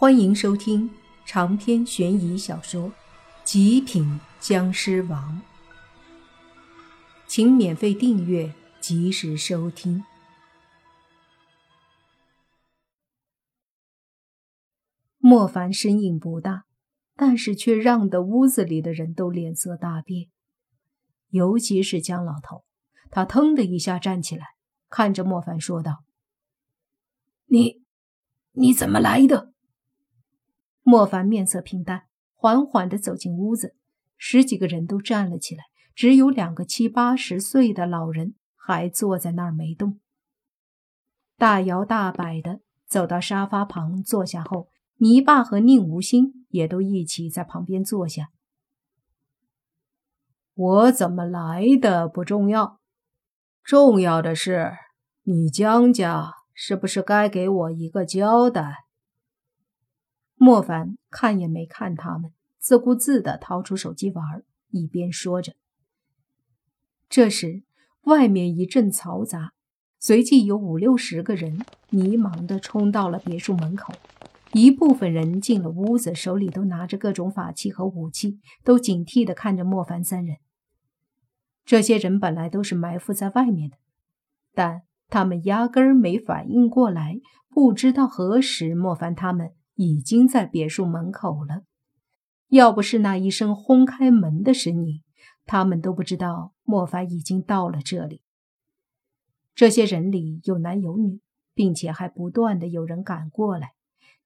欢迎收听长篇悬疑小说《极品僵尸王》，请免费订阅，及时收听。莫凡身影不大，但是却让得屋子里的人都脸色大变，尤其是江老头，他腾的一下站起来，看着莫凡说道：“你，你怎么来的？”莫凡面色平淡，缓缓地走进屋子，十几个人都站了起来，只有两个七八十岁的老人还坐在那儿没动。大摇大摆地走到沙发旁坐下后，泥巴和宁无心也都一起在旁边坐下。我怎么来的不重要，重要的是你江家是不是该给我一个交代？莫凡看也没看他们，自顾自地掏出手机玩，一边说着。这时，外面一阵嘈杂，随即有五六十个人迷茫地冲到了别墅门口。一部分人进了屋子，手里都拿着各种法器和武器，都警惕地看着莫凡三人。这些人本来都是埋伏在外面的，但他们压根儿没反应过来，不知道何时莫凡他们。已经在别墅门口了。要不是那一声轰开门的声音，他们都不知道莫凡已经到了这里。这些人里有男有女，并且还不断的有人赶过来。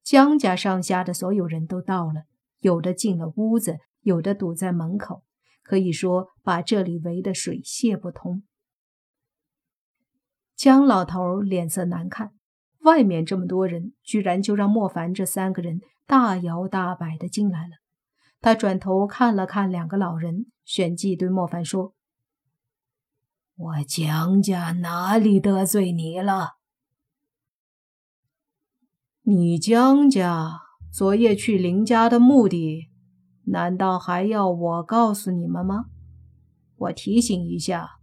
江家上下的所有人都到了，有的进了屋子，有的堵在门口，可以说把这里围得水泄不通。江老头脸色难看。外面这么多人，居然就让莫凡这三个人大摇大摆的进来了。他转头看了看两个老人，旋即对莫凡说：“我江家哪里得罪你了？你江家昨夜去林家的目的，难道还要我告诉你们吗？我提醒一下。”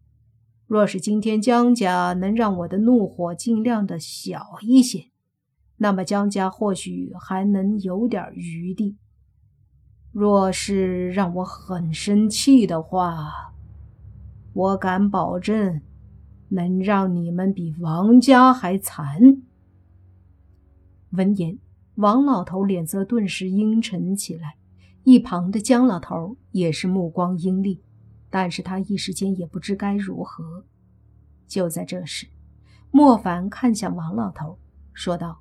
若是今天江家能让我的怒火尽量的小一些，那么江家或许还能有点余地；若是让我很生气的话，我敢保证能让你们比王家还惨。闻言，王老头脸色顿时阴沉起来，一旁的江老头也是目光阴厉。但是他一时间也不知该如何。就在这时，莫凡看向王老头，说道：“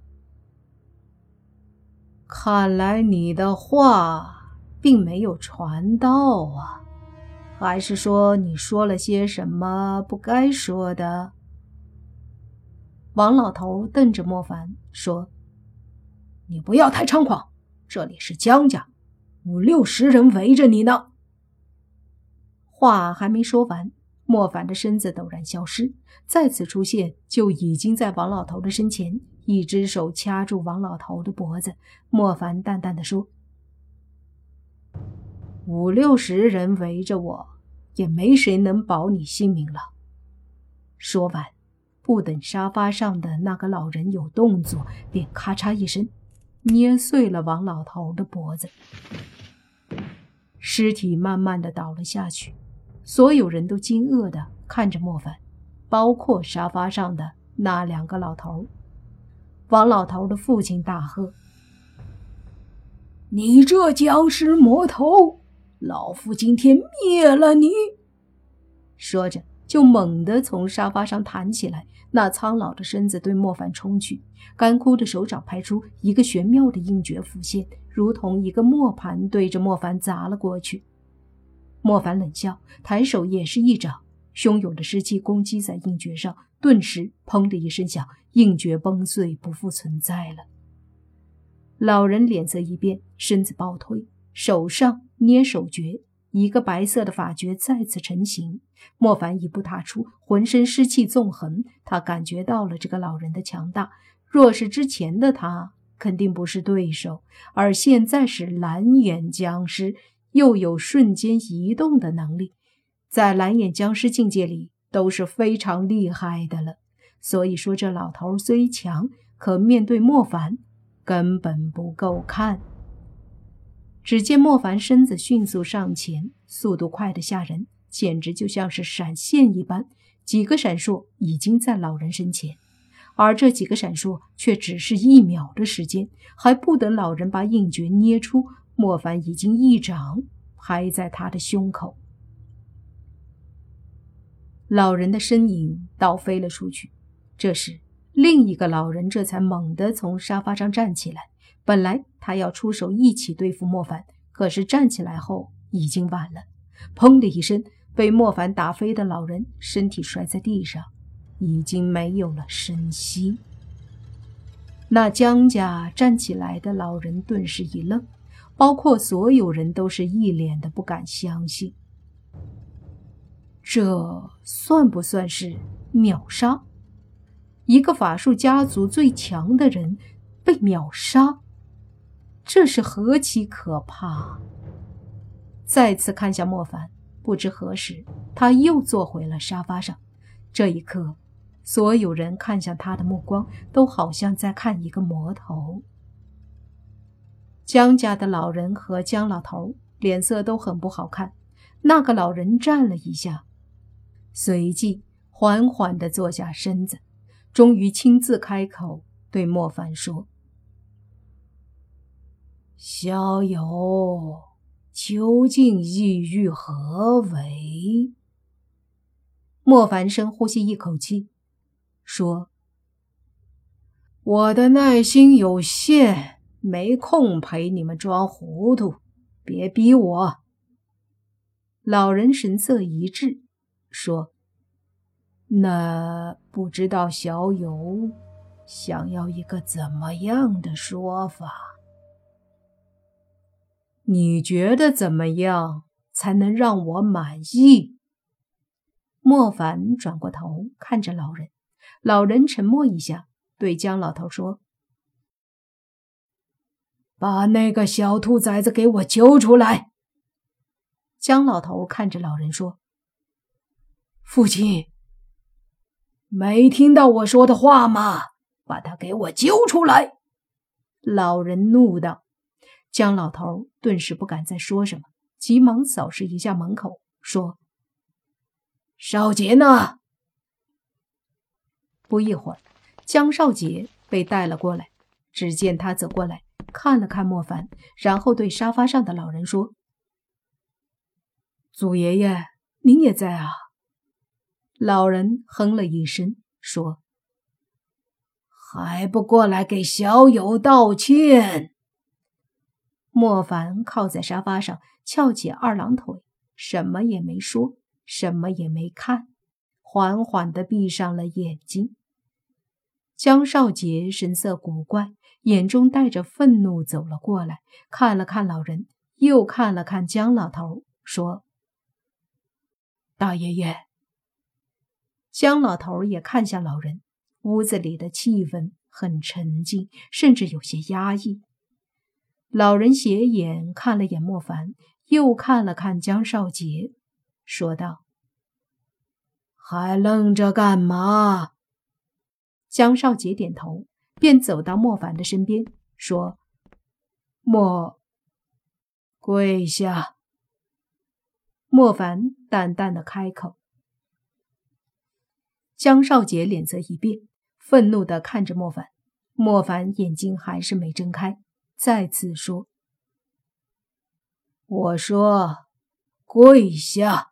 看来你的话并没有传到啊，还是说你说了些什么不该说的？”王老头瞪着莫凡说：“你不要太猖狂，这里是江家，五六十人围着你呢。”话还没说完，莫凡的身子陡然消失，再次出现就已经在王老头的身前，一只手掐住王老头的脖子。莫凡淡淡的说：“五六十人围着我，也没谁能保你性命了。”说完，不等沙发上的那个老人有动作，便咔嚓一声，捏碎了王老头的脖子，尸体慢慢的倒了下去。所有人都惊愕地看着莫凡，包括沙发上的那两个老头。王老头的父亲大喝：“你这僵尸魔头，老夫今天灭了你！”说着，就猛地从沙发上弹起来，那苍老的身子对莫凡冲去，干枯的手掌拍出一个玄妙的硬诀浮现，如同一个磨盘，对着莫凡砸了过去。莫凡冷笑，抬手也是一掌，汹涌的湿气攻击在硬诀上，顿时“砰”的一声响，硬诀崩碎，不复存在了。老人脸色一变，身子暴退，手上捏手诀，一个白色的法诀再次成型。莫凡一步踏出，浑身湿气纵横，他感觉到了这个老人的强大。若是之前的他，肯定不是对手，而现在是蓝眼僵尸。又有瞬间移动的能力，在蓝眼僵尸境界里都是非常厉害的了。所以说，这老头虽强，可面对莫凡，根本不够看。只见莫凡身子迅速上前，速度快得吓人，简直就像是闪现一般。几个闪烁已经在老人身前，而这几个闪烁却只是一秒的时间，还不等老人把印诀捏出，莫凡已经一掌拍在他的胸口。老人的身影倒飞了出去。这时，另一个老人这才猛地从沙发上站起来。本来他要出手一起对付莫凡，可是站起来后已经晚了。砰的一声，被莫凡打飞的老人身体摔在地上，已经没有了声息。那江家站起来的老人顿时一愣，包括所有人都是一脸的不敢相信。这算不算是秒杀？一个法术家族最强的人被秒杀，这是何其可怕！再次看向莫凡，不知何时他又坐回了沙发上。这一刻，所有人看向他的目光都好像在看一个魔头。江家的老人和江老头脸色都很不好看。那个老人站了一下，随即缓缓地坐下身子。终于亲自开口对莫凡说：“小友，究竟意欲何为？”莫凡深呼吸一口气，说：“我的耐心有限，没空陪你们装糊涂，别逼我。”老人神色一滞，说。那不知道小友想要一个怎么样的说法？你觉得怎么样才能让我满意？莫凡转过头看着老人，老人沉默一下，对江老头说：“把那个小兔崽子给我揪出来。”江老头看着老人说：“父亲。”没听到我说的话吗？把他给我揪出来！老人怒道。江老头顿时不敢再说什么，急忙扫视一下门口，说：“少杰呢？”不一会儿，江少杰被带了过来。只见他走过来看了看莫凡，然后对沙发上的老人说：“祖爷爷，您也在啊？”老人哼了一声，说：“还不过来给小友道歉？”莫凡靠在沙发上，翘起二郎腿，什么也没说，什么也没看，缓缓的闭上了眼睛。江少杰神色古怪，眼中带着愤怒，走了过来，看了看老人，又看了看江老头，说：“大爷爷。”江老头也看向老人，屋子里的气氛很沉静，甚至有些压抑。老人斜眼看了眼莫凡，又看了看江少杰，说道：“还愣着干嘛？”江少杰点头，便走到莫凡的身边，说：“莫，跪下。”莫凡淡淡的开口。江少杰脸色一变，愤怒的看着莫凡。莫凡眼睛还是没睁开，再次说：“我说，跪下。”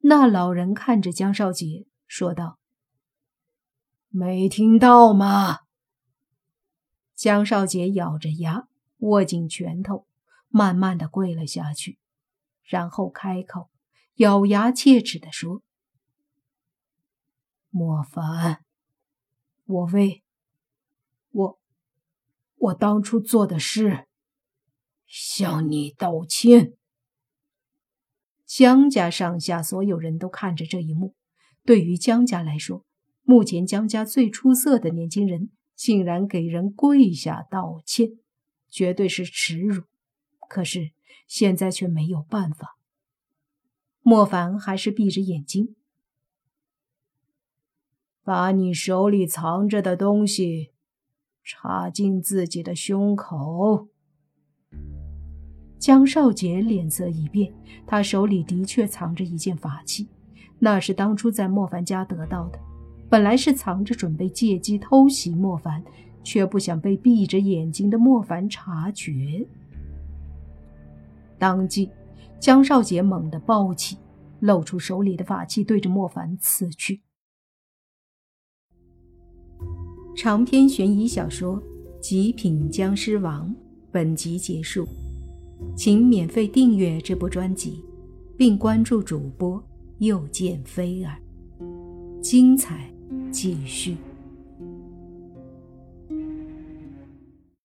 那老人看着江少杰说道：“没听到吗？”江少杰咬着牙，握紧拳头，慢慢的跪了下去，然后开口，咬牙切齿的说。莫凡，我为我我当初做的事向你道歉。江家上下所有人都看着这一幕。对于江家来说，目前江家最出色的年轻人竟然给人跪下道歉，绝对是耻辱。可是现在却没有办法。莫凡还是闭着眼睛。把你手里藏着的东西插进自己的胸口。江少杰脸色一变，他手里的确藏着一件法器，那是当初在莫凡家得到的。本来是藏着，准备借机偷袭莫凡，却不想被闭着眼睛的莫凡察觉。当即，江少杰猛地抱起，露出手里的法器，对着莫凡刺去。长篇悬疑小说《极品僵尸王》本集结束。请免费订阅这部专辑，并关注主播又见菲儿，精彩继续。